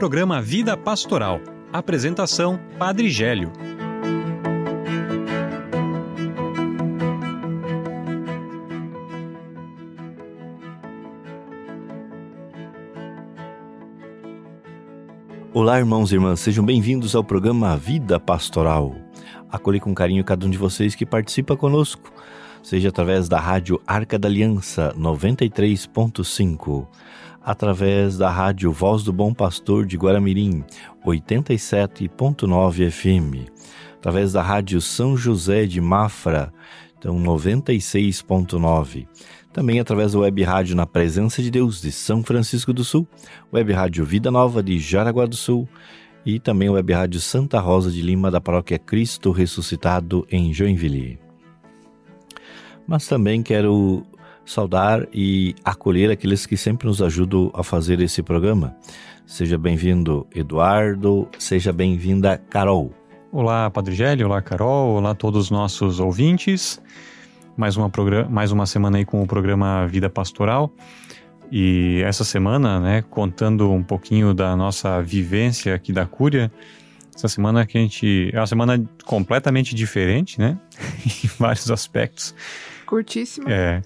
programa Vida Pastoral. Apresentação: Padre Gélio. Olá, irmãos e irmãs, sejam bem-vindos ao programa Vida Pastoral. Acolhi com carinho cada um de vocês que participa conosco, seja através da rádio Arca da Aliança 93.5 através da rádio Voz do Bom Pastor de Guaramirim, 87.9 FM, através da rádio São José de Mafra, então 96.9. Também através da web rádio Na Presença de Deus de São Francisco do Sul, web rádio Vida Nova de Jaraguá do Sul e também web rádio Santa Rosa de Lima da paróquia Cristo Ressuscitado em Joinville. Mas também quero saudar e acolher aqueles que sempre nos ajudam a fazer esse programa. Seja bem-vindo, Eduardo, seja bem-vinda, Carol. Olá, Padre Gélio, olá, Carol, olá todos os nossos ouvintes. Mais uma, mais uma semana aí com o programa Vida Pastoral. E essa semana, né, contando um pouquinho da nossa vivência aqui da Cúria, essa semana que a gente. É uma semana completamente diferente, né? em vários aspectos. Curtíssima. É.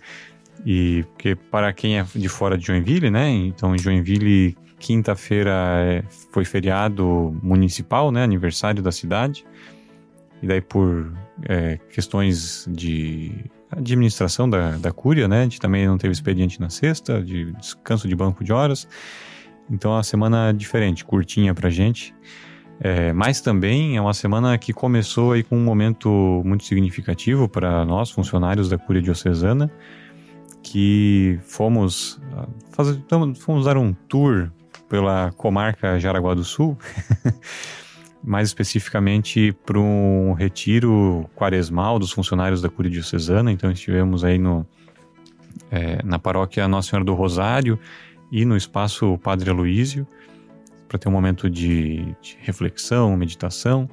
E porque para quem é de fora de Joinville, né? Então em Joinville quinta-feira é, foi feriado municipal, né? Aniversário da cidade. E daí por é, questões de administração da, da cúria, né? A gente também não teve expediente na sexta, de descanso de banco de horas. Então é uma semana diferente, curtinha pra gente. É, mas também é uma semana que começou aí com um momento muito significativo para nós, funcionários da Cúria Diocesana, que fomos, ah, fazer, fomos dar um tour pela comarca Jaraguá do Sul, mais especificamente para um retiro quaresmal dos funcionários da Cúria Diocesana. Então estivemos aí no, é, na paróquia Nossa Senhora do Rosário e no espaço Padre Aloísio, para ter um momento de, de reflexão, meditação.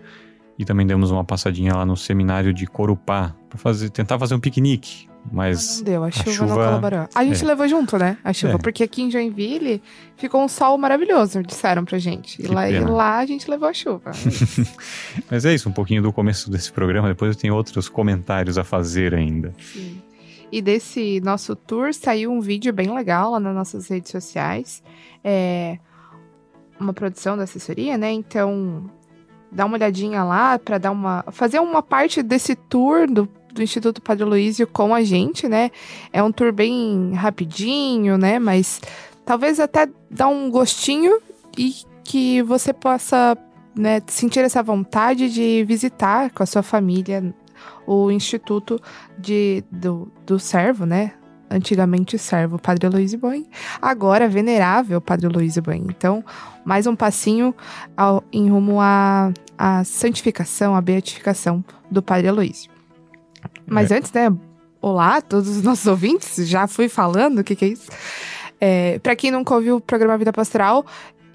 E também demos uma passadinha lá no seminário de Corupá, para fazer, tentar fazer um piquenique, mas. Não deu, a chuva, a chuva não colaborou. A gente é. levou junto, né? A chuva, é. porque aqui em Joinville ficou um sol maravilhoso, disseram pra gente. E lá, e lá, a gente levou a chuva. mas é isso, um pouquinho do começo desse programa. Depois eu tenho outros comentários a fazer ainda. Sim. E desse nosso tour saiu um vídeo bem legal lá nas nossas redes sociais. É uma produção da assessoria, né? Então, dá uma olhadinha lá para dar uma fazer uma parte desse tour do do Instituto Padre Luísio com a gente, né? É um tour bem rapidinho, né? Mas talvez até dá um gostinho e que você possa né, sentir essa vontade de visitar com a sua família o Instituto de, do, do Servo, né? Antigamente servo Padre Luiz Boing, agora venerável Padre Luiz Boing. Então, mais um passinho ao, em rumo à, à santificação, à beatificação do Padre Aloysio. Mas é. antes, né? Olá a todos os nossos ouvintes. Já fui falando o que, que é isso. É, para quem nunca ouviu o programa Vida Pastoral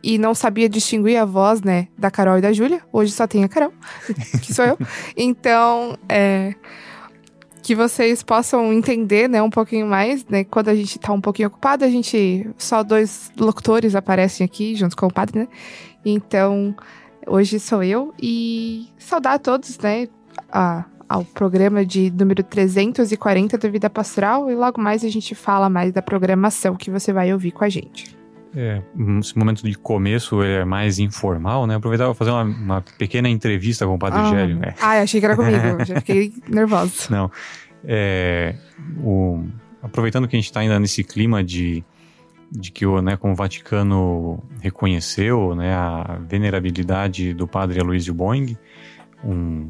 e não sabia distinguir a voz, né, da Carol e da Júlia, hoje só tem a Carol, que sou eu. Então, é, que vocês possam entender, né, um pouquinho mais, né, quando a gente tá um pouquinho ocupado, a gente, só dois locutores aparecem aqui, junto com o padre, né, então, hoje sou eu, e saudar a todos, né, a, ao programa de número 340 do Vida Pastoral e logo mais a gente fala mais da programação que você vai ouvir com a gente. É, esse momento de começo é mais informal, né? Aproveitar para fazer uma, uma, pequena entrevista com o Padre ah, Gélio. É. Ah, achei que era comigo, já fiquei nervosa. Não, é, o, aproveitando que a gente está ainda nesse clima de, de que o, né, como o Vaticano reconheceu né, a venerabilidade do Padre Aloysio Boing, um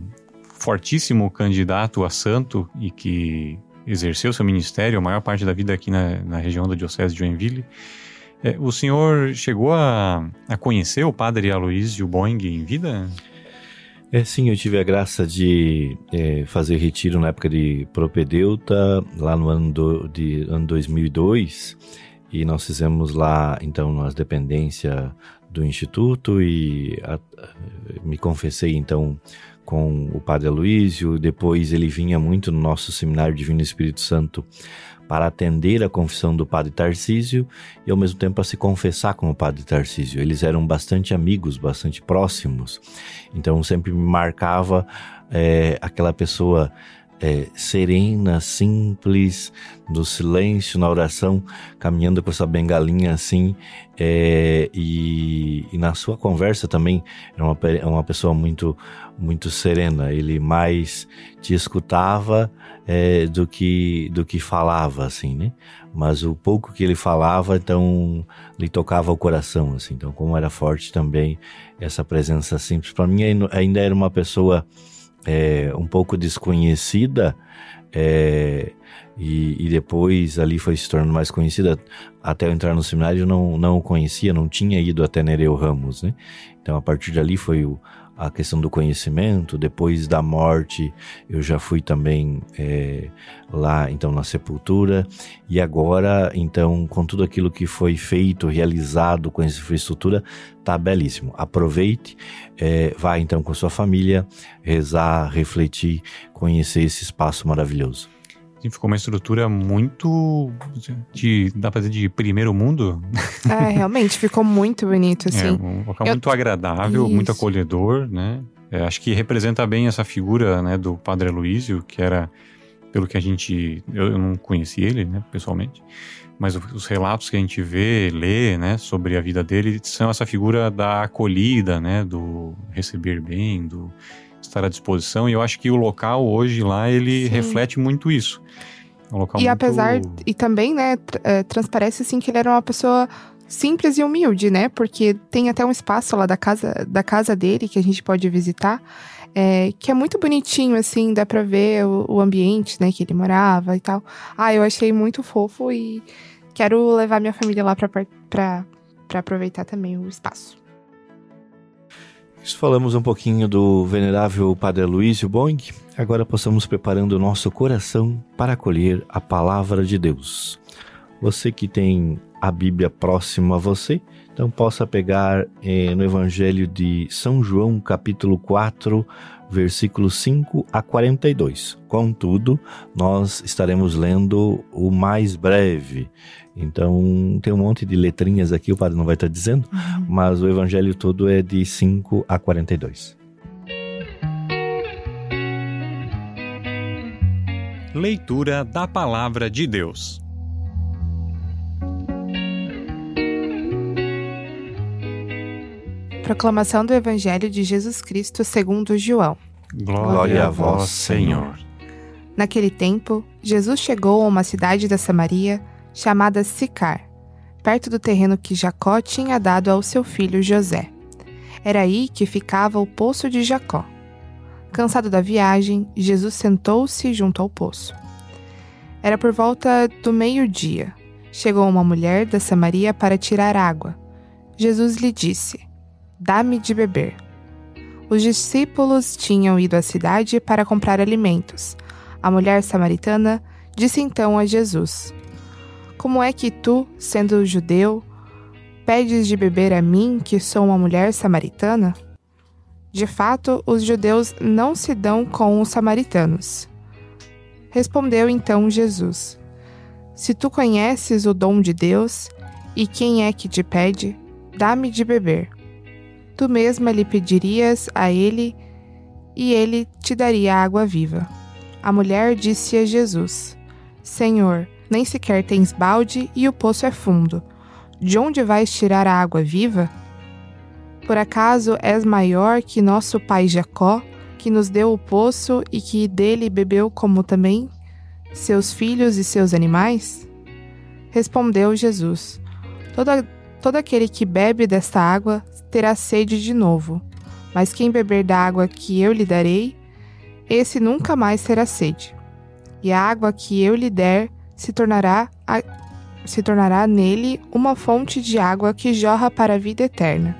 fortíssimo candidato a santo e que exerceu seu ministério a maior parte da vida aqui na, na região da Diocese de Joinville. É, o senhor chegou a, a conhecer o padre Aloysio Boing em vida? É, sim, eu tive a graça de é, fazer retiro na época de propedeuta, lá no ano, do, de, ano 2002, e nós fizemos lá, então, nas dependências do Instituto e a, me confessei, então, com o Padre Aloísio, depois ele vinha muito no nosso seminário Divino Espírito Santo para atender a confissão do padre Tarcísio e ao mesmo tempo para se confessar com o padre Tarcísio. Eles eram bastante amigos, bastante próximos. Então sempre me marcava é, aquela pessoa é, serena, simples, do silêncio na oração, caminhando com essa bengalinha assim, é, e, e, na sua conversa também era uma, uma pessoa muito, muito serena. Ele mais te escutava é, do que do que falava, assim, né? Mas o pouco que ele falava, então lhe tocava o coração, assim. Então, como era forte também essa presença simples, para mim ainda era uma pessoa é, um pouco desconhecida é, e, e, depois ali foi se tornando mais conhecida. Até eu entrar no seminário eu não, não o conhecia, não tinha ido até Nereu Ramos, né? Então a partir dali foi o, a questão do conhecimento. Depois da morte eu já fui também é, lá então na sepultura e agora então com tudo aquilo que foi feito, realizado com essa infraestrutura tá belíssimo. Aproveite, é, vá então com sua família rezar, refletir, conhecer esse espaço maravilhoso. Ficou uma estrutura muito de dá pra dizer de primeiro mundo. É, realmente ficou muito bonito assim. É, um local Eu... muito agradável, Isso. muito acolhedor, né? É, acho que representa bem essa figura, né, do Padre Aloísio, que era pelo que a gente eu, eu não conheci ele, né, pessoalmente, mas os relatos que a gente vê, lê, né, sobre a vida dele são essa figura da acolhida, né, do receber bem, do estar à disposição. E eu acho que o local hoje lá ele Sim. reflete muito isso. É um local e muito... apesar e também, né, é, transparece assim que ele era uma pessoa simples e humilde, né? Porque tem até um espaço lá da casa da casa dele que a gente pode visitar. É, que é muito bonitinho, assim, dá pra ver o, o, ambiente, né, que ele morava e tal. Ah, eu achei muito fofo e quero levar minha família lá pra, pra, pra aproveitar também o espaço. Falamos um pouquinho do venerável Padre Luísio Boing. Agora possamos preparando o nosso coração para acolher a palavra de Deus. Você que tem a Bíblia próxima a você, então possa pegar eh, no Evangelho de São João, capítulo 4, versículos 5 a 42. Contudo, nós estaremos lendo o mais breve. Então, tem um monte de letrinhas aqui, o padre não vai estar dizendo, uhum. mas o evangelho todo é de 5 a 42. Leitura da Palavra de Deus. Proclamação do Evangelho de Jesus Cristo segundo João. Glória, Glória a vós, Senhor. Naquele tempo, Jesus chegou a uma cidade da Samaria chamada Sicar, perto do terreno que Jacó tinha dado ao seu filho José. Era aí que ficava o poço de Jacó. Cansado da viagem, Jesus sentou-se junto ao poço. Era por volta do meio-dia. Chegou uma mulher da Samaria para tirar água. Jesus lhe disse: Dá-me de beber. Os discípulos tinham ido à cidade para comprar alimentos. A mulher samaritana disse então a Jesus: Como é que tu, sendo judeu, pedes de beber a mim, que sou uma mulher samaritana? De fato, os judeus não se dão com os samaritanos. Respondeu então Jesus: Se tu conheces o dom de Deus, e quem é que te pede, dá-me de beber tu mesma lhe pedirias a ele e ele te daria água viva. A mulher disse a Jesus: Senhor, nem sequer tens balde e o poço é fundo. De onde vais tirar a água viva? Por acaso és maior que nosso pai Jacó, que nos deu o poço e que dele bebeu como também seus filhos e seus animais? Respondeu Jesus: Todo, todo aquele que bebe desta água terá sede de novo, mas quem beber da água que eu lhe darei, esse nunca mais terá sede. E a água que eu lhe der se tornará, a, se tornará nele uma fonte de água que jorra para a vida eterna.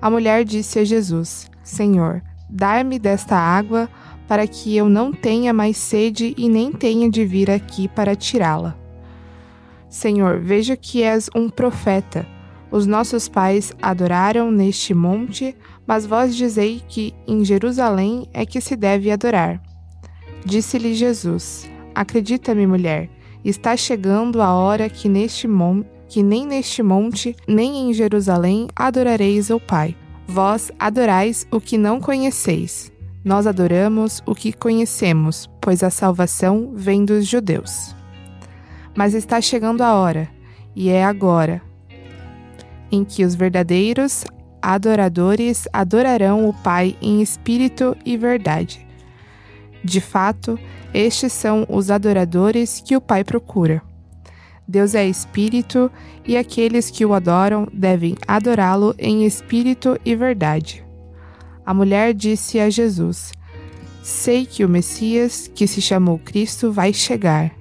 A mulher disse a Jesus: Senhor, dai-me desta água para que eu não tenha mais sede e nem tenha de vir aqui para tirá-la. Senhor, veja que és um profeta. Os nossos pais adoraram neste monte, Mas vós dizei que em Jerusalém é que se deve adorar. Disse-lhe Jesus: Acredita-me, mulher, está chegando a hora que neste que nem neste monte, nem em Jerusalém adorareis o Pai. Vós adorais o que não conheceis. Nós adoramos o que conhecemos, pois a salvação vem dos judeus. Mas está chegando a hora, e é agora, em que os verdadeiros adoradores adorarão o Pai em espírito e verdade. De fato, estes são os adoradores que o Pai procura. Deus é espírito e aqueles que o adoram devem adorá-lo em espírito e verdade. A mulher disse a Jesus: Sei que o Messias, que se chamou Cristo, vai chegar.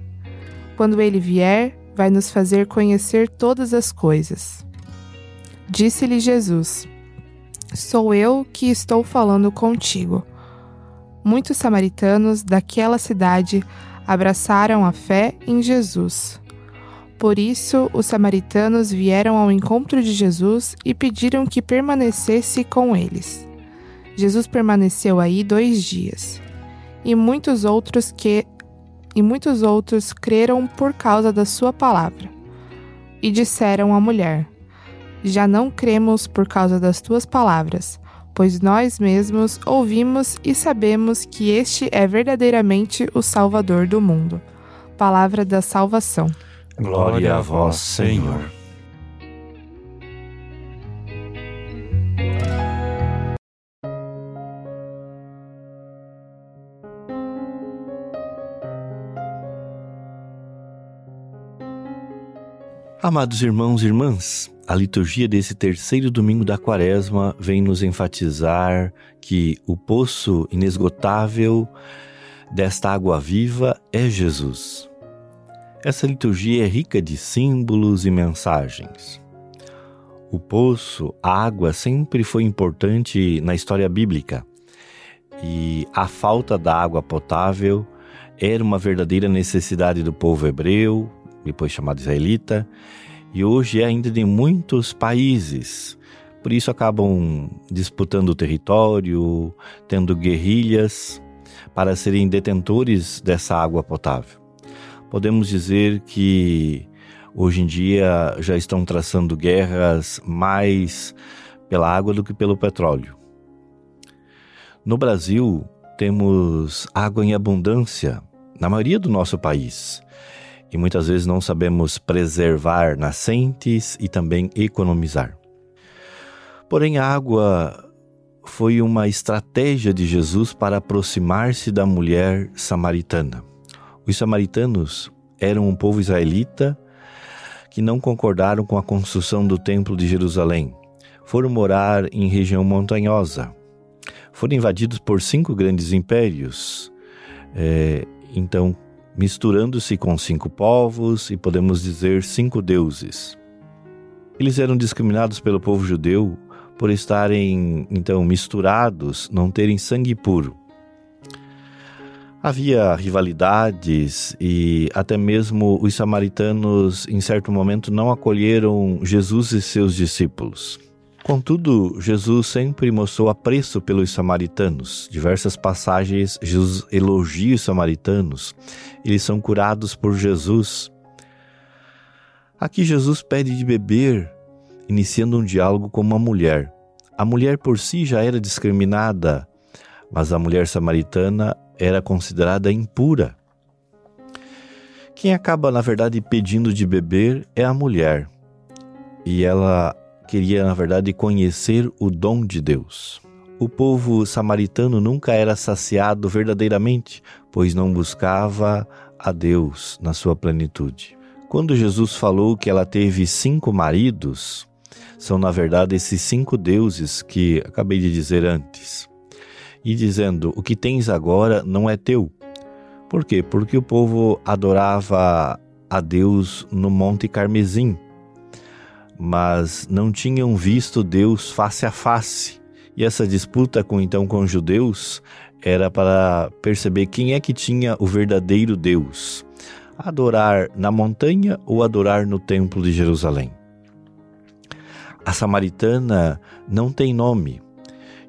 Quando ele vier, vai nos fazer conhecer todas as coisas. Disse-lhe Jesus: Sou eu que estou falando contigo. Muitos samaritanos daquela cidade abraçaram a fé em Jesus. Por isso, os samaritanos vieram ao encontro de Jesus e pediram que permanecesse com eles. Jesus permaneceu aí dois dias, e muitos outros que e muitos outros creram por causa da sua palavra. E disseram à mulher: Já não cremos por causa das tuas palavras, pois nós mesmos ouvimos e sabemos que este é verdadeiramente o Salvador do mundo. Palavra da salvação. Glória a vós, Senhor. Amados irmãos e irmãs, a liturgia desse terceiro domingo da quaresma vem nos enfatizar que o poço inesgotável desta água viva é Jesus. Essa liturgia é rica de símbolos e mensagens. O poço, a água, sempre foi importante na história bíblica e a falta da água potável era uma verdadeira necessidade do povo hebreu, depois chamado israelita, e hoje é ainda de muitos países. Por isso acabam disputando território, tendo guerrilhas para serem detentores dessa água potável podemos dizer que hoje em dia já estão traçando guerras mais pela água do que pelo petróleo. No Brasil, temos água em abundância na maioria do nosso país e muitas vezes não sabemos preservar nascentes e também economizar. Porém, a água foi uma estratégia de Jesus para aproximar-se da mulher samaritana. Os samaritanos eram um povo israelita que não concordaram com a construção do Templo de Jerusalém. Foram morar em região montanhosa. Foram invadidos por cinco grandes impérios. É, então, misturando-se com cinco povos e podemos dizer cinco deuses. Eles eram discriminados pelo povo judeu por estarem então misturados, não terem sangue puro. Havia rivalidades e até mesmo os samaritanos, em certo momento, não acolheram Jesus e seus discípulos. Contudo, Jesus sempre mostrou apreço pelos samaritanos. Diversas passagens, Jesus elogia os samaritanos. Eles são curados por Jesus. Aqui, Jesus pede de beber, iniciando um diálogo com uma mulher. A mulher por si já era discriminada, mas a mulher samaritana era considerada impura. Quem acaba, na verdade, pedindo de beber é a mulher. E ela queria, na verdade, conhecer o dom de Deus. O povo samaritano nunca era saciado verdadeiramente, pois não buscava a Deus na sua plenitude. Quando Jesus falou que ela teve cinco maridos, são na verdade esses cinco deuses que acabei de dizer antes e dizendo: O que tens agora não é teu. Por quê? Porque o povo adorava a Deus no Monte Carmesim, mas não tinham visto Deus face a face. E essa disputa com então com os judeus era para perceber quem é que tinha o verdadeiro Deus: adorar na montanha ou adorar no templo de Jerusalém. A samaritana não tem nome,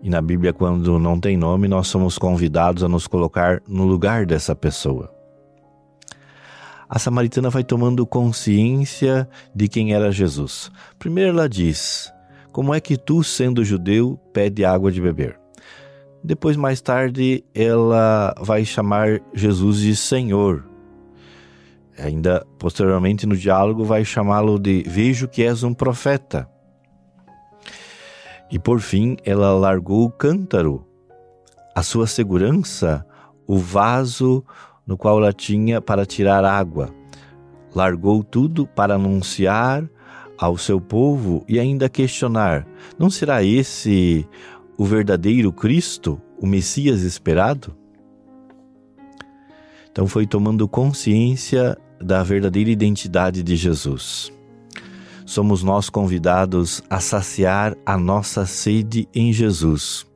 E na Bíblia, quando não tem nome, nós somos convidados a nos colocar no lugar dessa pessoa. A samaritana vai tomando consciência de quem era Jesus. Primeiro ela diz: Como é que tu, sendo judeu, pede água de beber? Depois, mais tarde, ela vai chamar Jesus de Senhor. Ainda posteriormente no diálogo vai chamá-lo de Vejo que és um profeta. E por fim, ela largou o cântaro, a sua segurança, o vaso no qual ela tinha para tirar água. Largou tudo para anunciar ao seu povo e ainda questionar: não será esse o verdadeiro Cristo, o Messias esperado? Então foi tomando consciência da verdadeira identidade de Jesus somos nós convidados a saciar a nossa sede em Jesus.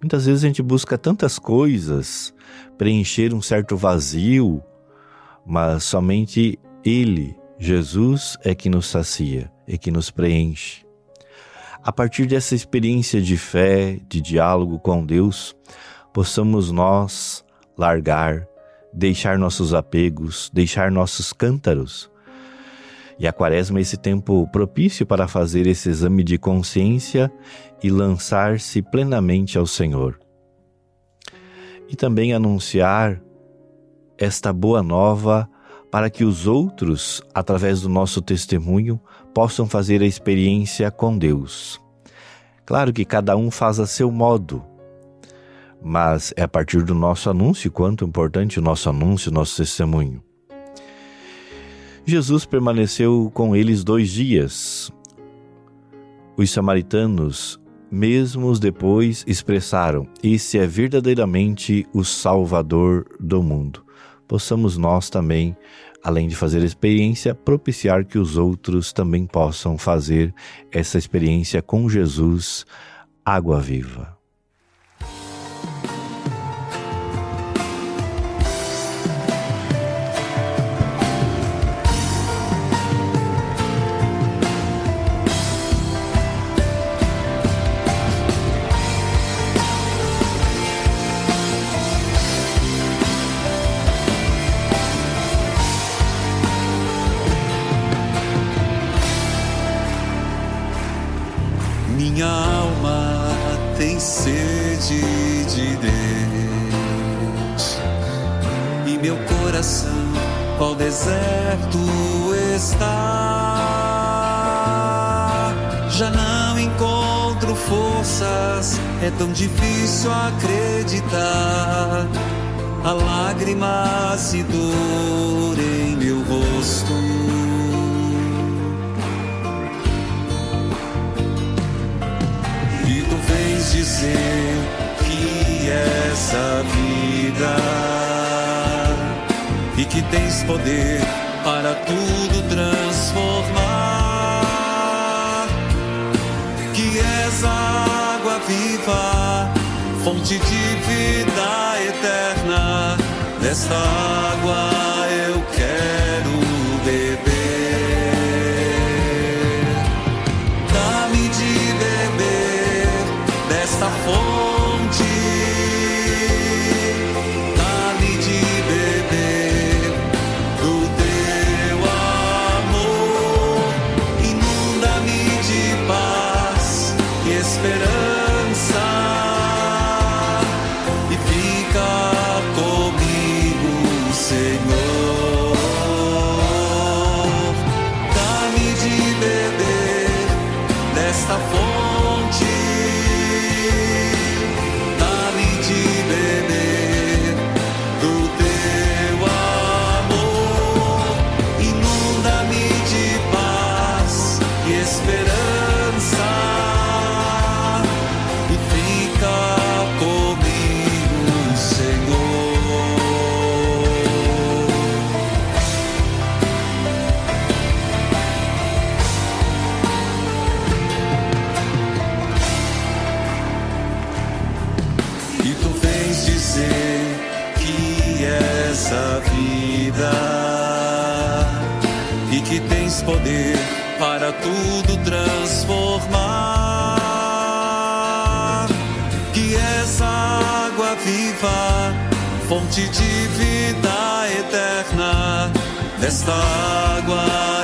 Muitas vezes a gente busca tantas coisas, preencher um certo vazio, mas somente Ele, Jesus, é que nos sacia, é que nos preenche. A partir dessa experiência de fé, de diálogo com Deus, possamos nós largar, deixar nossos apegos, deixar nossos cântaros e a quaresma é esse tempo propício para fazer esse exame de consciência e lançar-se plenamente ao Senhor. E também anunciar esta boa nova para que os outros, através do nosso testemunho, possam fazer a experiência com Deus. Claro que cada um faz a seu modo, mas é a partir do nosso anúncio, quanto importante o nosso anúncio, o nosso testemunho. Jesus permaneceu com eles dois dias. Os samaritanos, mesmo depois, expressaram: Esse é verdadeiramente o Salvador do mundo. Possamos nós também, além de fazer experiência, propiciar que os outros também possam fazer essa experiência com Jesus, água viva. Viva, que essa água viva, fonte de vida eterna, desta água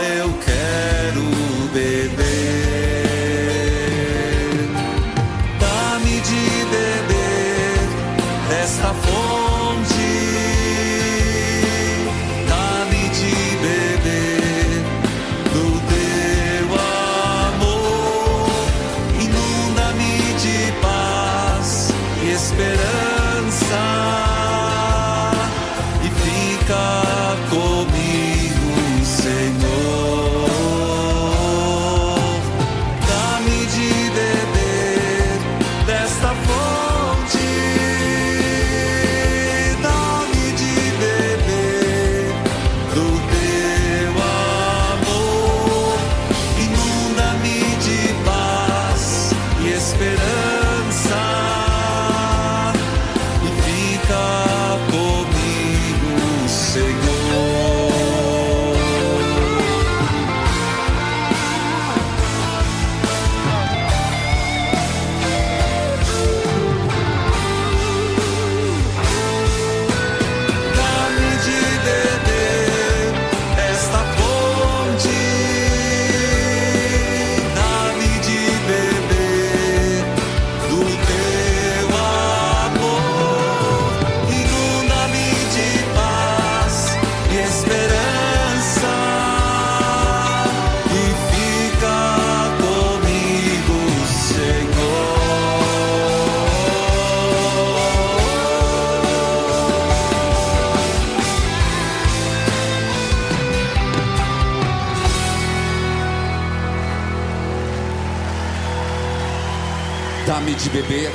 beber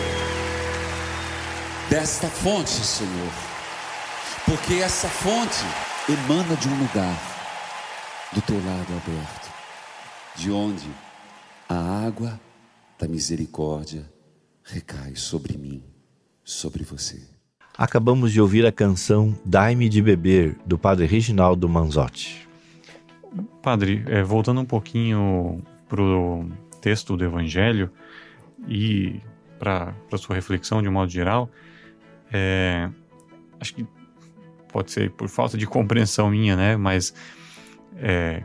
desta fonte, Senhor. Porque essa fonte emana de um lugar do teu lado aberto, de onde a água da misericórdia recai sobre mim, sobre você. Acabamos de ouvir a canção Dai-me de Beber, do padre Reginaldo Manzotti. Padre, é, voltando um pouquinho pro texto do Evangelho e para sua reflexão de um modo geral, é, acho que pode ser por falta de compreensão minha, né? Mas é,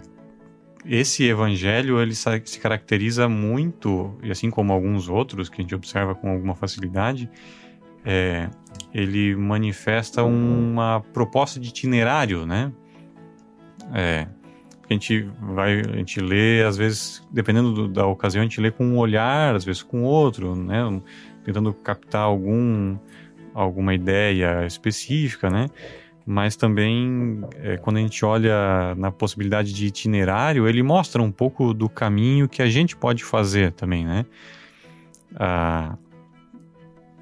esse Evangelho ele se caracteriza muito e assim como alguns outros que a gente observa com alguma facilidade, é, ele manifesta uma proposta de itinerário, né? É, a gente vai, a gente lê, às vezes, dependendo do- da ocasião, a gente lê com um olhar, às vezes com outro, né? Tentando captar algum, alguma ideia específica, né? Mas também, é, quando a gente olha na possibilidade de itinerário, ele mostra um pouco do caminho que a gente pode fazer também, né? Ah,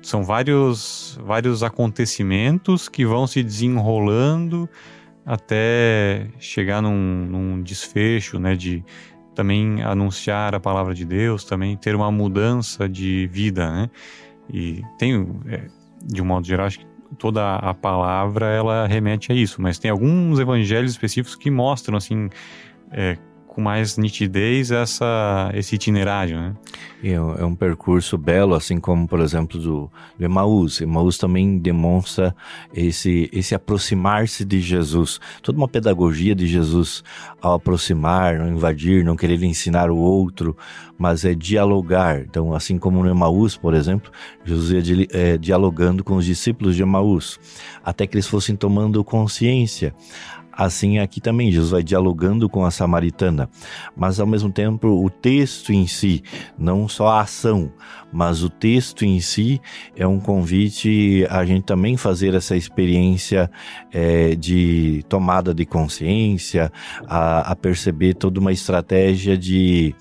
são vários, vários acontecimentos que vão se desenrolando até chegar num, num desfecho, né, de também anunciar a palavra de Deus, também ter uma mudança de vida, né? E tem, é, de um modo geral, acho que toda a palavra ela remete a isso, mas tem alguns evangelhos específicos que mostram assim é, com mais nitidez essa, esse itinerário, né? É um é um percurso belo, assim como, por exemplo, do, do. Emaús também demonstra esse, esse aproximar-se de Jesus. Toda uma pedagogia de Jesus ao aproximar, não invadir, não querer ensinar o outro, mas é dialogar. Então, assim como no Emaús, por exemplo, Jesus ia eh, dialogando com os discípulos de Emaús, até que eles fossem tomando consciência. Assim aqui também, Jesus vai dialogando com a samaritana, mas ao mesmo tempo o texto em si, não só a ação, mas o texto em si é um convite a gente também fazer essa experiência eh, de tomada de consciência, a, a perceber toda uma estratégia de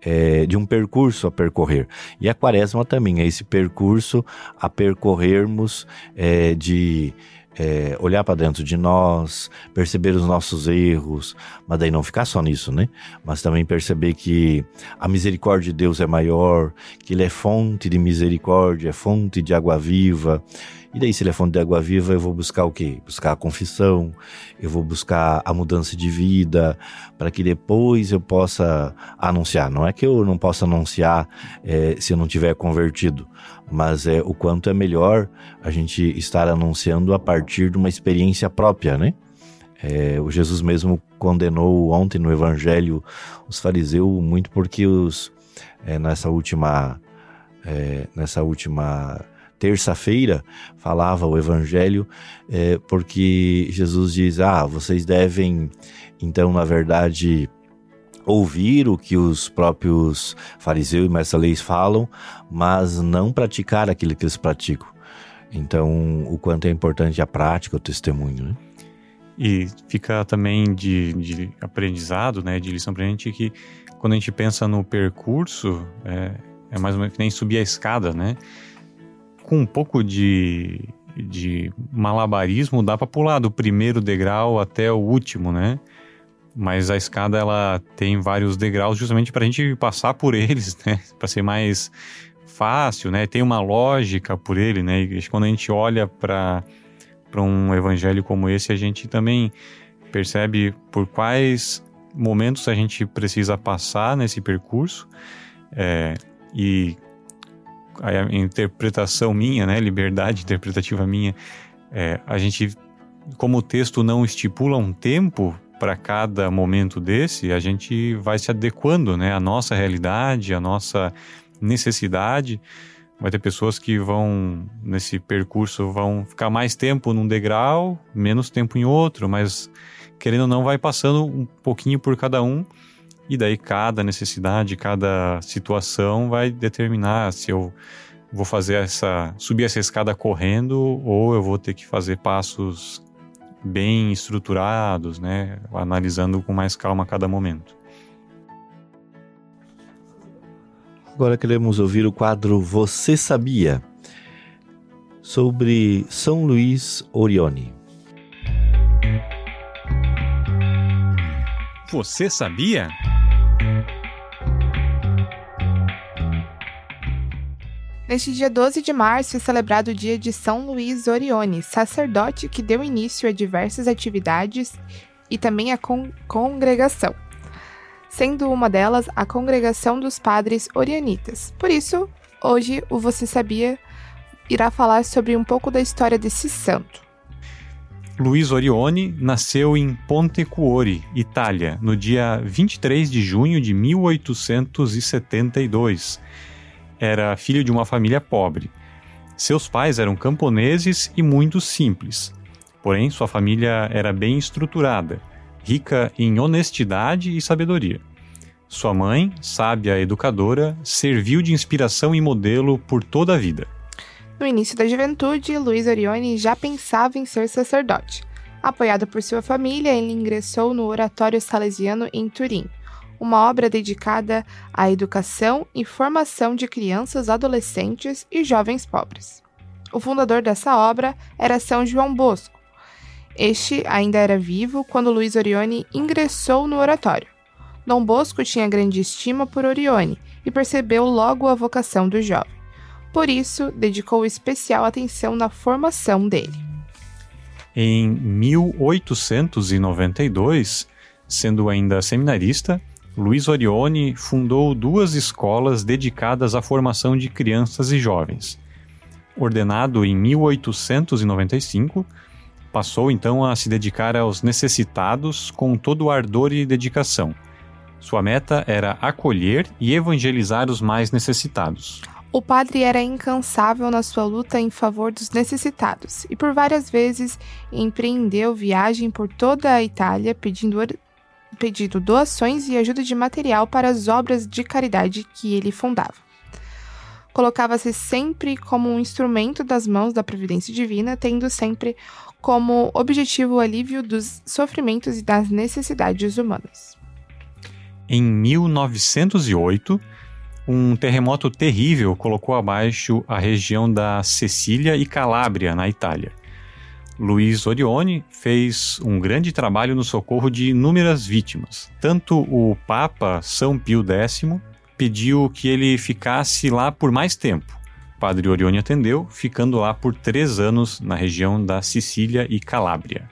é, de um percurso a percorrer. E a quaresma também é esse percurso a percorrermos é, de é, olhar para dentro de nós, perceber os nossos erros, mas daí não ficar só nisso, né? Mas também perceber que a misericórdia de Deus é maior, que Ele é fonte de misericórdia, é fonte de água viva E daí, se ele é fonte de água viva, eu vou buscar o quê? Buscar a confissão, eu vou buscar a mudança de vida, para que depois eu possa anunciar. Não é que eu não possa anunciar é, se eu não tiver convertido, mas é o quanto é melhor a gente estar anunciando a partir de uma experiência própria, né? É, o Jesus mesmo condenou ontem no Evangelho os fariseus muito porque os é, nessa última é, nessa última terça-feira falava o Evangelho é, porque Jesus diz ah vocês devem então na verdade ouvir o que os próprios fariseus e mestres falam mas não praticar aquilo que eles praticam então o quanto é importante a prática o testemunho né? E fica também de, de aprendizado, né, de lição pra gente que quando a gente pensa no percurso, é, é mais ou menos que nem subir a escada, né? Com um pouco de, de malabarismo, dá para pular do primeiro degrau até o último, né? Mas a escada ela tem vários degraus justamente para a gente passar por eles, né? Para ser mais fácil, né? Tem uma lógica por ele, né? E quando a gente olha para para um evangelho como esse, a gente também percebe por quais momentos a gente precisa passar nesse percurso é, e a interpretação minha, né, liberdade interpretativa minha, é, a gente, como o texto não estipula um tempo para cada momento desse, a gente vai se adequando, né, à nossa realidade, à nossa necessidade. Vai ter pessoas que vão, nesse percurso, vão ficar mais tempo num degrau, menos tempo em outro, mas querendo ou não, vai passando um pouquinho por cada um, e daí cada necessidade, cada situação vai determinar se eu vou fazer essa. subir essa escada correndo ou eu vou ter que fazer passos bem estruturados, né? Analisando com mais calma cada momento. Agora queremos ouvir o quadro Você Sabia? sobre São Luís Orione. Você sabia? Neste dia 12 de março é celebrado o dia de São Luís Orione, sacerdote que deu início a diversas atividades e também a con congregação, sendo uma delas a Congregação dos Padres Orianitas. Por isso, hoje o Você Sabia irá falar sobre um pouco da história desse santo. Luiz Orione nasceu em Pontecuori, Itália, no dia 23 de junho de 1872. Era filho de uma família pobre. Seus pais eram camponeses e muito simples. Porém, sua família era bem estruturada, rica em honestidade e sabedoria. Sua mãe, sábia educadora, serviu de inspiração e modelo por toda a vida. No início da juventude, Luiz Orione já pensava em ser sacerdote. Apoiado por sua família, ele ingressou no Oratório Salesiano em Turim, uma obra dedicada à educação e formação de crianças, adolescentes e jovens pobres. O fundador dessa obra era São João Bosco. Este ainda era vivo quando Luiz Orione ingressou no oratório. Dom Bosco tinha grande estima por Orione e percebeu logo a vocação do jovem. Por isso, dedicou especial atenção na formação dele. Em 1892, sendo ainda seminarista, Luiz Orione fundou duas escolas dedicadas à formação de crianças e jovens. Ordenado em 1895, passou então a se dedicar aos necessitados com todo o ardor e dedicação. Sua meta era acolher e evangelizar os mais necessitados. O padre era incansável na sua luta em favor dos necessitados e por várias vezes empreendeu viagem por toda a Itália pedindo, pedindo doações e ajuda de material para as obras de caridade que ele fundava. Colocava-se sempre como um instrumento das mãos da providência divina, tendo sempre como objetivo o alívio dos sofrimentos e das necessidades humanas. Em 1908, um terremoto terrível colocou abaixo a região da Sicília e Calábria, na Itália. Luiz Orione fez um grande trabalho no socorro de inúmeras vítimas. Tanto o Papa São Pio X pediu que ele ficasse lá por mais tempo, Padre Orione atendeu, ficando lá por três anos na região da Sicília e Calábria.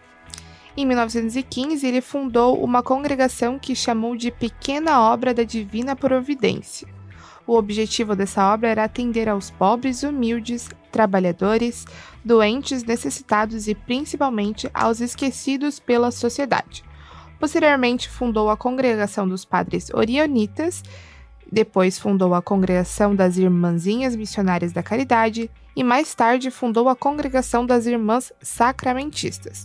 Em 1915, ele fundou uma congregação que chamou de Pequena Obra da Divina Providência. O objetivo dessa obra era atender aos pobres, humildes, trabalhadores, doentes, necessitados e principalmente aos esquecidos pela sociedade. Posteriormente, fundou a Congregação dos Padres Orionitas, depois fundou a Congregação das Irmãzinhas Missionárias da Caridade e mais tarde fundou a Congregação das Irmãs Sacramentistas.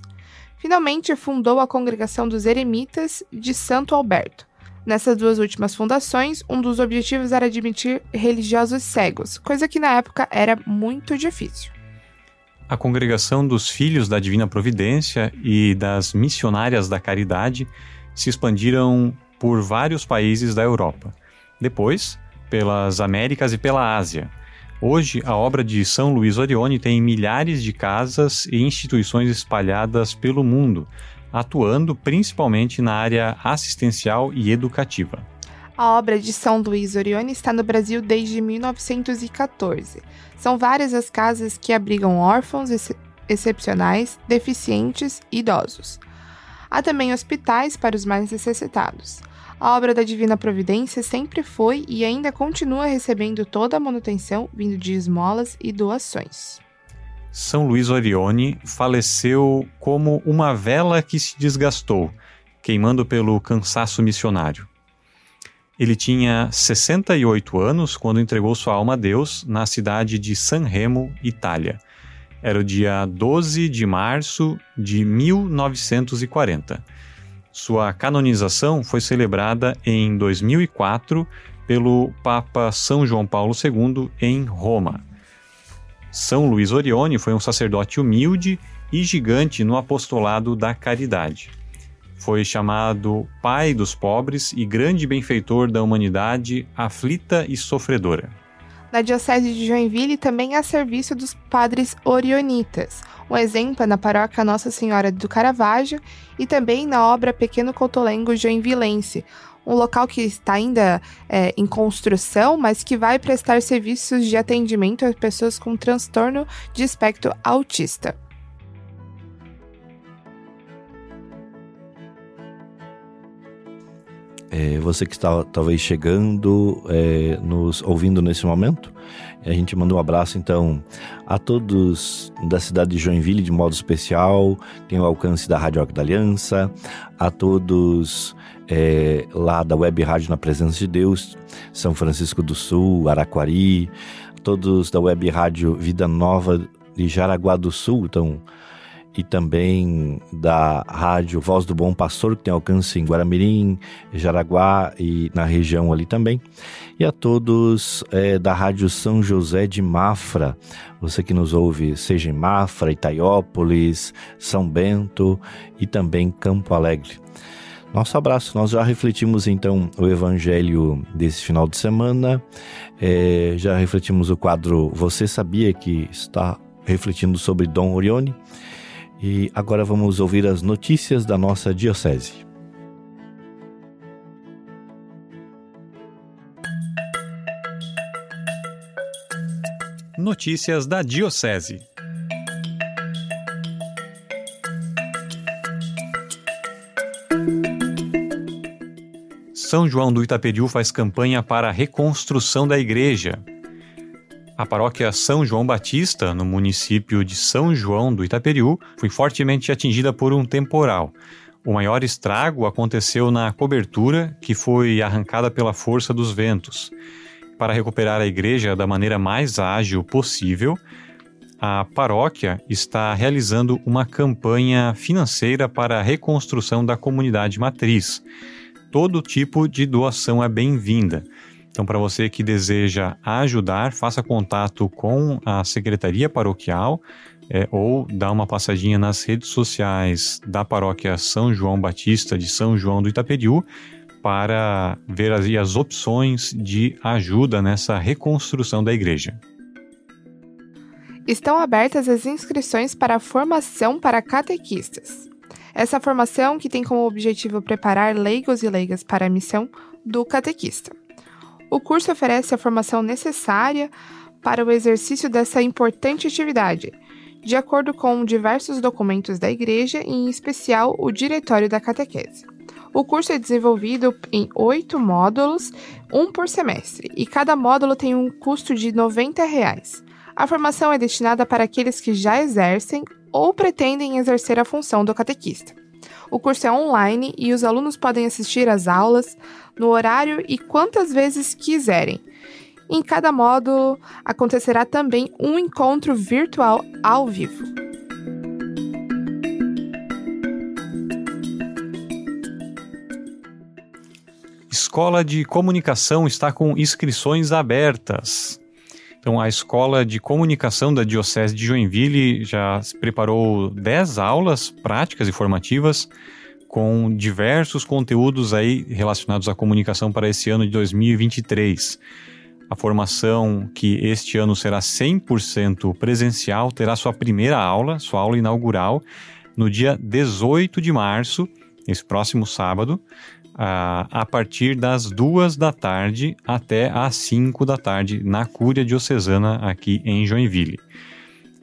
Finalmente, fundou a Congregação dos Eremitas de Santo Alberto. Nessas duas últimas fundações, um dos objetivos era admitir religiosos cegos, coisa que na época era muito difícil. A congregação dos Filhos da Divina Providência e das Missionárias da Caridade se expandiram por vários países da Europa. Depois, pelas Américas e pela Ásia. Hoje, a obra de São Luís Orione tem milhares de casas e instituições espalhadas pelo mundo, atuando principalmente na área assistencial e educativa. A obra de São Luís Orione está no Brasil desde 1914. São várias as casas que abrigam órfãos ex excepcionais, deficientes e idosos. Há também hospitais para os mais necessitados. A obra da Divina Providência sempre foi e ainda continua recebendo toda a manutenção vindo de esmolas e doações. São Luís Orione faleceu como uma vela que se desgastou, queimando pelo cansaço missionário. Ele tinha 68 anos quando entregou sua alma a Deus na cidade de San Remo, Itália. Era o dia 12 de março de 1940. Sua canonização foi celebrada em 2004 pelo Papa São João Paulo II em Roma. São Luís Orione foi um sacerdote humilde e gigante no apostolado da caridade. Foi chamado pai dos pobres e grande benfeitor da humanidade aflita e sofredora. Na Diocese de Joinville também há serviço dos padres orionitas. Um exemplo é na paróquia Nossa Senhora do Caravaggio e também na obra Pequeno Cotolengo Joinvilense, um local que está ainda é, em construção, mas que vai prestar serviços de atendimento a pessoas com transtorno de espectro autista. É, você que está talvez chegando, é, nos ouvindo nesse momento, a gente manda um abraço então a todos da cidade de Joinville de modo especial, tem o alcance da Rádio Arco da Aliança, a todos é, lá da Web Rádio na Presença de Deus, São Francisco do Sul, Araquari, todos da Web Rádio Vida Nova de Jaraguá do Sul, então e também da rádio Voz do Bom Pastor, que tem alcance em Guaramirim, Jaraguá e na região ali também. E a todos é, da rádio São José de Mafra, você que nos ouve, seja em Mafra, Itaiópolis, São Bento e também Campo Alegre. Nosso abraço, nós já refletimos então o evangelho desse final de semana, é, já refletimos o quadro Você Sabia que está refletindo sobre Dom Orione. E agora vamos ouvir as notícias da nossa Diocese. Notícias da Diocese. São João do Itaperiú faz campanha para a reconstrução da igreja. A paróquia São João Batista, no município de São João do Itaperiú, foi fortemente atingida por um temporal. O maior estrago aconteceu na cobertura, que foi arrancada pela força dos ventos. Para recuperar a igreja da maneira mais ágil possível, a paróquia está realizando uma campanha financeira para a reconstrução da comunidade matriz. Todo tipo de doação é bem-vinda. Então, para você que deseja ajudar, faça contato com a secretaria paroquial é, ou dá uma passadinha nas redes sociais da paróquia São João Batista de São João do Itaperiú para ver as, as opções de ajuda nessa reconstrução da igreja. Estão abertas as inscrições para a formação para catequistas. Essa formação que tem como objetivo preparar leigos e leigas para a missão do catequista. O curso oferece a formação necessária para o exercício dessa importante atividade, de acordo com diversos documentos da Igreja, em especial o Diretório da Catequese. O curso é desenvolvido em oito módulos, um por semestre, e cada módulo tem um custo de 90 reais. A formação é destinada para aqueles que já exercem ou pretendem exercer a função do catequista. O curso é online e os alunos podem assistir às aulas no horário e quantas vezes quiserem. Em cada módulo acontecerá também um encontro virtual ao vivo. Escola de Comunicação está com inscrições abertas. Então, a Escola de Comunicação da Diocese de Joinville já preparou 10 aulas práticas e formativas com diversos conteúdos aí relacionados à comunicação para esse ano de 2023. A formação, que este ano será 100% presencial, terá sua primeira aula, sua aula inaugural, no dia 18 de março, esse próximo sábado, a, partir das duas da tarde até às 5 da tarde, na Cúria Diocesana, aqui em Joinville.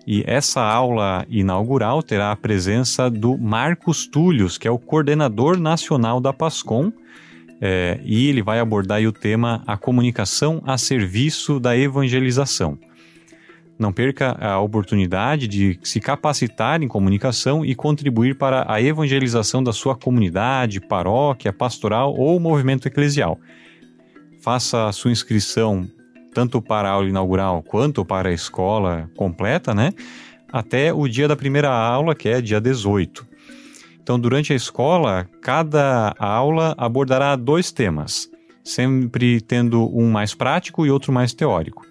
E essa aula inaugural terá a presença do Marcos Túlios, que é o coordenador nacional da PASCOM, é, e ele vai abordar o tema a comunicação a serviço da evangelização. Não perca a oportunidade de se capacitar em comunicação e contribuir para a evangelização da sua comunidade, paróquia, pastoral ou movimento eclesial. Faça a sua inscrição tanto para a aula inaugural quanto para a escola completa, né? Até o dia da primeira aula, que é dia 18. Então, durante a escola, cada aula abordará dois temas, sempre tendo um mais prático e outro mais teórico.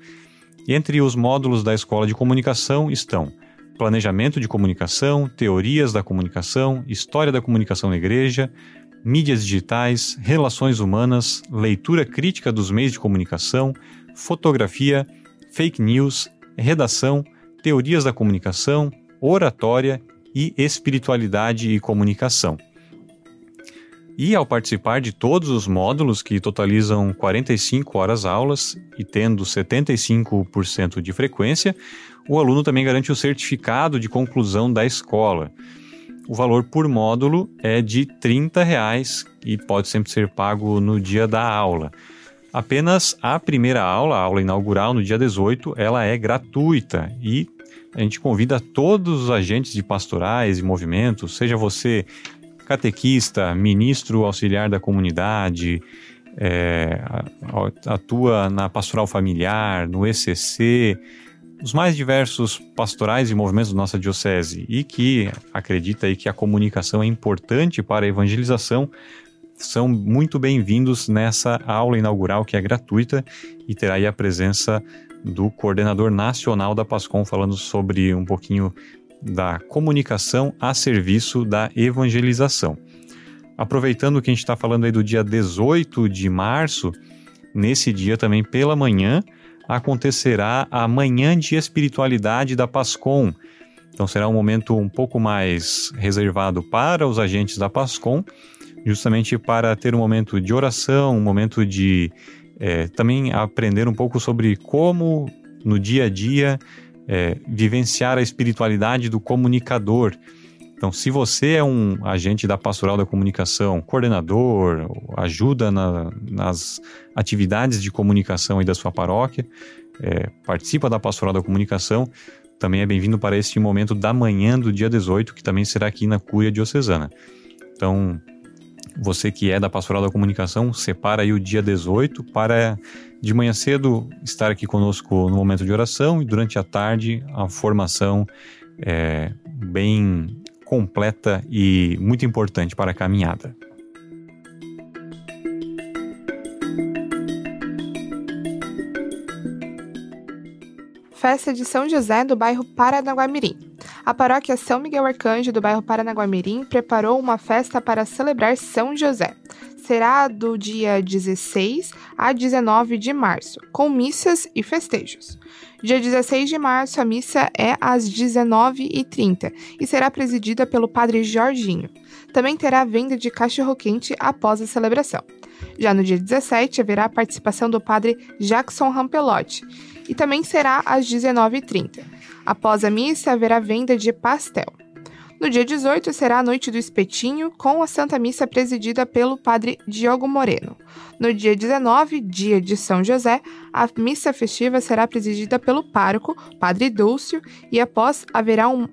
Entre os módulos da Escola de Comunicação estão Planejamento de Comunicação, Teorias da Comunicação, História da Comunicação na Igreja, Mídias Digitais, Relações Humanas, Leitura Crítica dos Meios de Comunicação, Fotografia, Fake News, Redação, Teorias da Comunicação, Oratória e Espiritualidade e Comunicação. E ao participar de todos os módulos, que totalizam 45 horas aulas e tendo 75% de frequência, o aluno também garante o certificado de conclusão da escola. O valor por módulo é de 30 reais e pode sempre ser pago no dia da aula. Apenas a primeira aula, a aula inaugural no dia 18, ela é gratuita e a gente convida todos os agentes de pastorais e movimentos, seja você catequista, ministro auxiliar da comunidade, é, atua na pastoral familiar, no ECC, os mais diversos pastorais e movimentos da nossa diocese e que acredita aí que a comunicação é importante para a evangelização, são muito bem-vindos nessa aula inaugural que é gratuita e terá aí a presença do coordenador nacional da PASCOM falando sobre um pouquinho da comunicação a serviço da evangelização. Aproveitando que a gente está falando aí do dia 18 de março, nesse dia também pela manhã acontecerá a Manhã de Espiritualidade da PASCOM. Então será um momento um pouco mais reservado para os agentes da PASCOM, justamente para ter um momento de oração, um momento de é, também aprender um pouco sobre como no dia a dia é, vivenciar a espiritualidade do comunicador. Então, se você é um agente da pastoral da comunicação, coordenador, ajuda na, nas atividades de comunicação aí da sua paróquia, é, participa da pastoral da comunicação, também é bem-vindo para este momento da manhã do dia 18, que também será aqui na Cúria Diocesana. Então, você que é da Pastoral da Comunicação, separa aí o dia 18 para de manhã cedo estar aqui conosco no momento de oração e durante a tarde a formação é, bem completa e muito importante para a caminhada. Festa de São José do bairro Paranaguamirim. A paróquia São Miguel Arcanjo do bairro Paranaguamirim preparou uma festa para celebrar São José. Será do dia 16 a 19 de março, com missas e festejos. Dia 16 de março, a missa é às 19h30 e será presidida pelo Padre Jorginho. Também terá venda de cachorro-quente após a celebração. Já no dia 17, haverá a participação do Padre Jackson Rampelotti e também será às 19h30. Após a missa, haverá venda de pastel. No dia 18 será a noite do espetinho, com a Santa Missa presidida pelo padre Diogo Moreno. No dia 19, dia de São José, a missa festiva será presidida pelo pároco, padre Dúcio, e após haverá um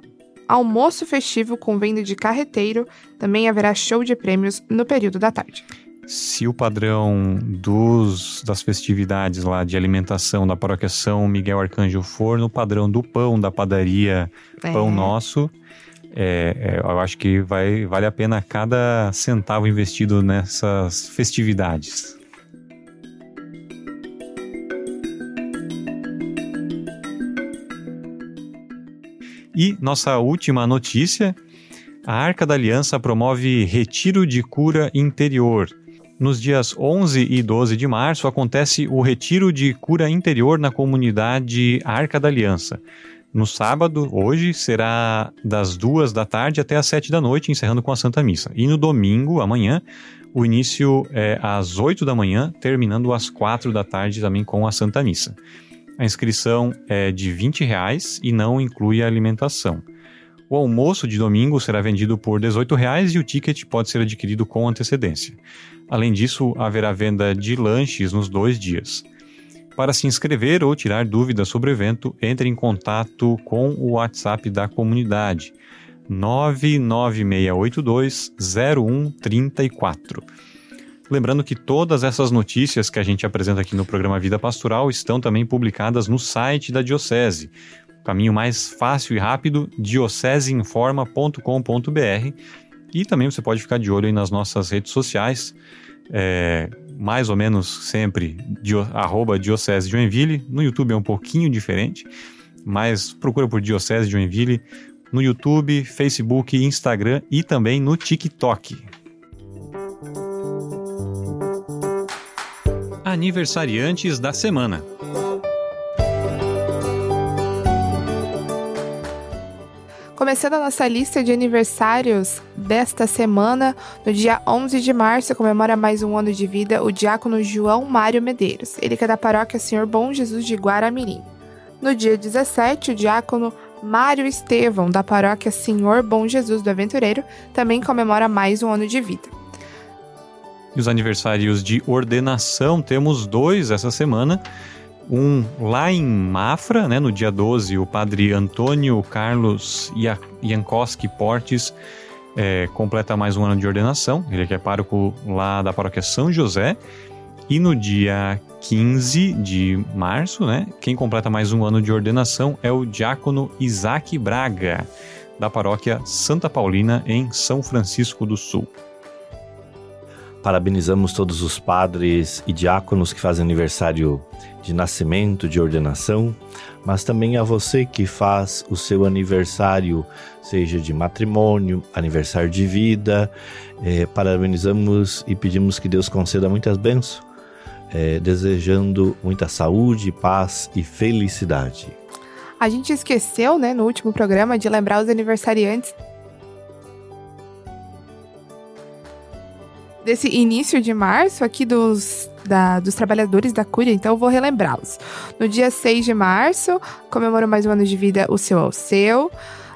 almoço festivo com venda de carreteiro, também haverá show de prêmios no período da tarde. Se o padrão dos, das festividades lá de alimentação da paróquia São Miguel Arcanjo for no padrão do pão da padaria Pão É. Nosso, é, é, eu acho que vai, vale a pena cada centavo investido nessas festividades. E nossa última notícia: a Arca da Aliança promove retiro de cura interior. Nos dias 11 e 12 de março acontece o retiro de cura interior na comunidade Arca da Aliança. No sábado, hoje, será das duas da tarde até as sete da noite, encerrando com a Santa Missa. E no domingo, amanhã, o início é às 8 da manhã, terminando às quatro da tarde também com a Santa Missa. A inscrição é de 20 reais e não inclui a alimentação. O almoço de domingo será vendido por 18 reais e o ticket pode ser adquirido com antecedência. Além disso, haverá venda de lanches nos dois dias. Para se inscrever ou tirar dúvidas sobre o evento, entre em contato com o WhatsApp da comunidade 996820134. Lembrando que todas essas notícias que a gente apresenta aqui no programa Vida Pastoral estão também publicadas no site da Diocese. O caminho mais fácil e rápido, dioceseinforma.com.br. E também você pode ficar de olho aí nas nossas redes sociais, é, mais ou menos sempre, dio, arroba Diocese Joinville. No YouTube é um pouquinho diferente, mas procura por Diocese Joinville no YouTube, Facebook, Instagram e também no TikTok. Aniversariantes da semana. Começando a nossa lista de aniversários desta semana, no dia 11 de março, comemora mais um ano de vida o diácono João Mário Medeiros, ele que é da paróquia Senhor Bom Jesus de Guaramirim. No dia 17, o diácono Mário Estevão, da paróquia Senhor Bom Jesus do Aventureiro, também comemora mais um ano de vida. E os aniversários de ordenação, temos dois essa semana. Um lá em Mafra, né, no dia 12, o padre Antônio Carlos Jankowski Portes é, completa mais um ano de ordenação. Ele que é pároco lá da paróquia São José. E no dia 15 de março, né, quem completa mais um ano de ordenação é o diácono Isaac Braga, da paróquia Santa Paulina, em São Francisco do Sul. Parabenizamos todos os padres e diáconos que fazem aniversário de nascimento, de ordenação, mas também a você que faz o seu aniversário, seja de matrimônio, aniversário de vida. Eh, parabenizamos e pedimos que Deus conceda muitas bênçãos, eh, desejando muita saúde, paz e felicidade. A gente esqueceu, né, no último programa, de lembrar os aniversariantes desse início de março aqui dos, da- dos trabalhadores da Cúria, então eu vou relembrá-los. No dia 6 de março, comemorou mais um ano de vida o seu Alceu.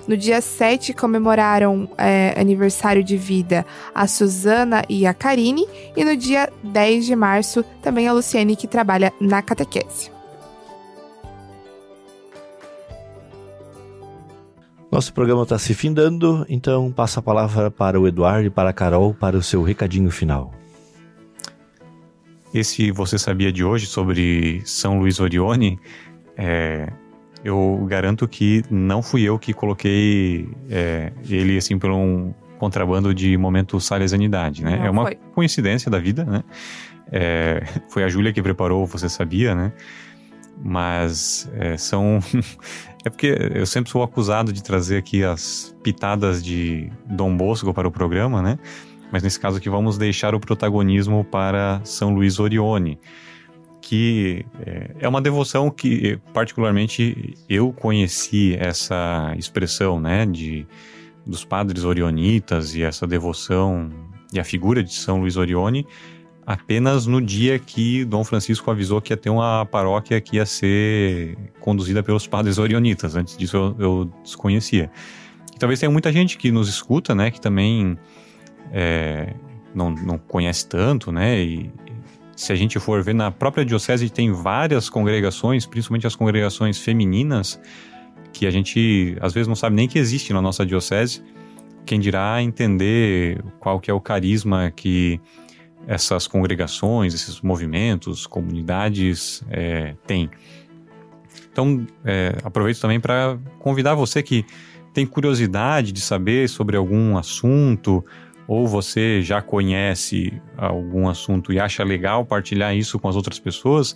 No dia 7, comemoraram é, aniversário de vida a Suzana e a Karine. E no dia 10 de março, também a Luciene, que trabalha na catequese. Nosso programa está se findando, então passo a palavra para o Eduardo e para a Carol para o seu recadinho final. Esse Você Sabia de hoje sobre São Luís Orione, é, eu garanto que não fui eu que coloquei é, ele assim por um contrabando de momento salesianidade, né? Não é uma foi. coincidência da vida, né? É, foi a Júlia que preparou, você sabia, né? Mas é, são. é porque eu sempre sou acusado de trazer aqui as pitadas de Dom Bosco para o programa, né? Mas nesse caso aqui vamos deixar o protagonismo para São Luís Orione, que é, é uma devoção que particularmente eu conheci essa expressão, né, de dos padres orionitas e essa devoção e a figura de São Luís Orione apenas no dia que Dom Francisco avisou que ia ter uma paróquia que ia ser conduzida pelos padres orionitas. Antes disso eu, eu desconhecia. E talvez tenha muita gente que nos escuta, né, que também é, não, não conhece tanto, né, e se a gente for ver na própria diocese tem várias congregações, principalmente as congregações femininas, que a gente às vezes não sabe nem que existe na nossa diocese. Quem dirá entender qual que é o carisma que essas congregações, esses movimentos, comunidades é, têm. Então, é, aproveito também para convidar você que tem curiosidade de saber sobre algum assunto, ou você já conhece algum assunto e acha legal partilhar isso com as outras pessoas,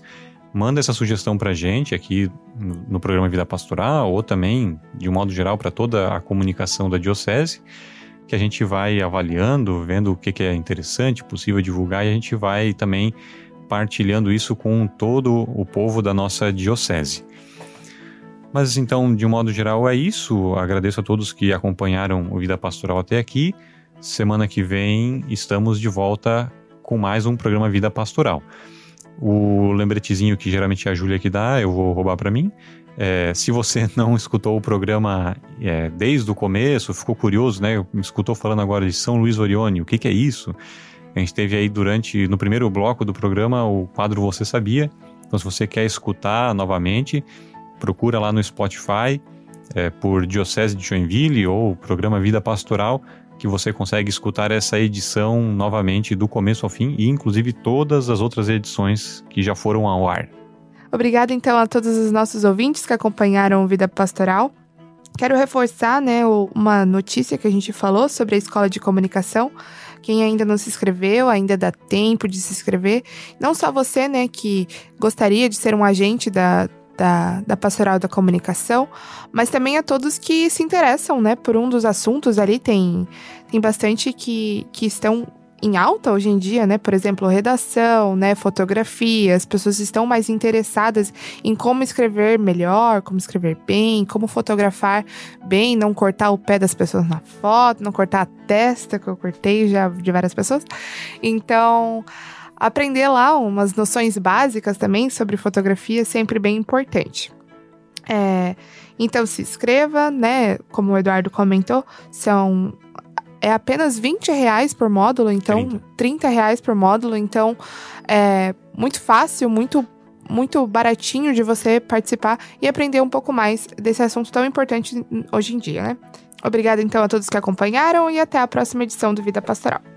manda essa sugestão para a gente aqui no, programa Vida Pastoral, ou também, de um modo geral, para toda a comunicação da Diocese que a gente vai avaliando, vendo o que, que é interessante, possível divulgar, e a gente vai também partilhando isso com todo o povo da nossa diocese. Mas então, de um modo geral, é isso. Agradeço a todos que acompanharam o Vida Pastoral até aqui. Semana que vem estamos de volta com mais um programa Vida Pastoral. O lembretezinho que geralmente a Júlia que dá, eu vou roubar para mim. É, se você não escutou o programa é, desde o começo, ficou curioso, né? Escutou falando agora de São Luís Orione, o que, que é isso? A gente teve aí durante, no primeiro bloco do programa, o quadro Você Sabia. Então, se você quer escutar novamente, procura lá no Spotify é, por Diocese de Joinville ou programa Vida Pastoral, que você consegue escutar essa edição novamente do começo ao fim e inclusive todas as outras edições que já foram ao ar. Obrigada, então, a todos os nossos ouvintes que acompanharam o Vida Pastoral. Quero reforçar né, uma notícia que a gente falou sobre a escola de comunicação. Quem ainda não se inscreveu, ainda dá tempo de se inscrever. Não só você, né, que gostaria de ser um agente da, da, da pastoral da comunicação, mas também a todos que se interessam, né, por um dos assuntos ali. Tem, tem bastante que, que estão em alta hoje em dia, né? Por exemplo, redação, né? Fotografia. As pessoas estão mais interessadas em como escrever melhor, como escrever bem, como fotografar bem, não cortar o pé das pessoas na foto, não cortar a testa que eu cortei já de várias pessoas. Então, aprender lá umas noções básicas também sobre fotografia é sempre bem importante. É, então se inscreva, né? Como o Eduardo comentou, são é apenas 20 reais por módulo, então 30, 30 reais por módulo, então é muito fácil, muito muito baratinho de você participar e aprender um pouco mais desse assunto tão importante hoje em dia, né? Obrigada então a todos que acompanharam e até a próxima edição do Vida Pastoral.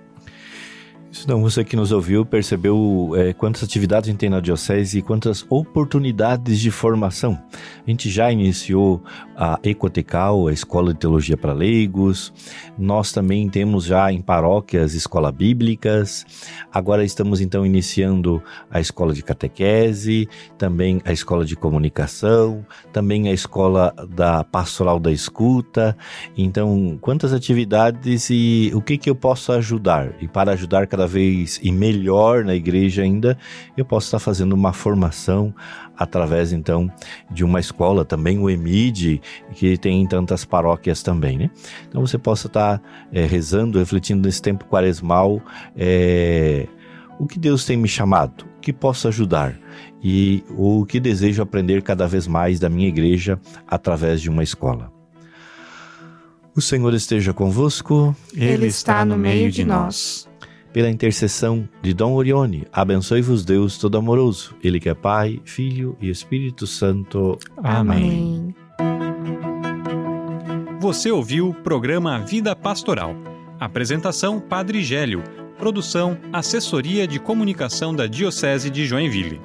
Então, você que nos ouviu percebeu é, quantas atividades a gente tem na Diocese e quantas oportunidades de formação. A gente já iniciou a Ecotecal, a Escola de Teologia para Leigos. Nós também temos já em paróquias escola bíblicas. Agora estamos então iniciando a Escola de Catequese, também a Escola de Comunicação, também a Escola da Pastoral da Escuta. Então, quantas atividades e o que, que eu posso ajudar? E para ajudar cada vez e melhor na igreja ainda, eu posso estar fazendo uma formação através então de uma escola também, o EMID, que tem em tantas paróquias também, né? Então você possa estar é, rezando, refletindo nesse tempo quaresmal, é, o que Deus tem me chamado, o que posso ajudar e o que desejo aprender cada vez mais da minha igreja através de uma escola. O Senhor esteja convosco. Ele está no meio de nós. Pela intercessão de Dom Orione, abençoe-vos Deus Todo-Amoroso, Ele que é Pai, Filho e Espírito Santo. Amém. Você ouviu o programa Vida Pastoral. Apresentação Padre Gélio. Produção Assessoria de Comunicação da Diocese de Joinville.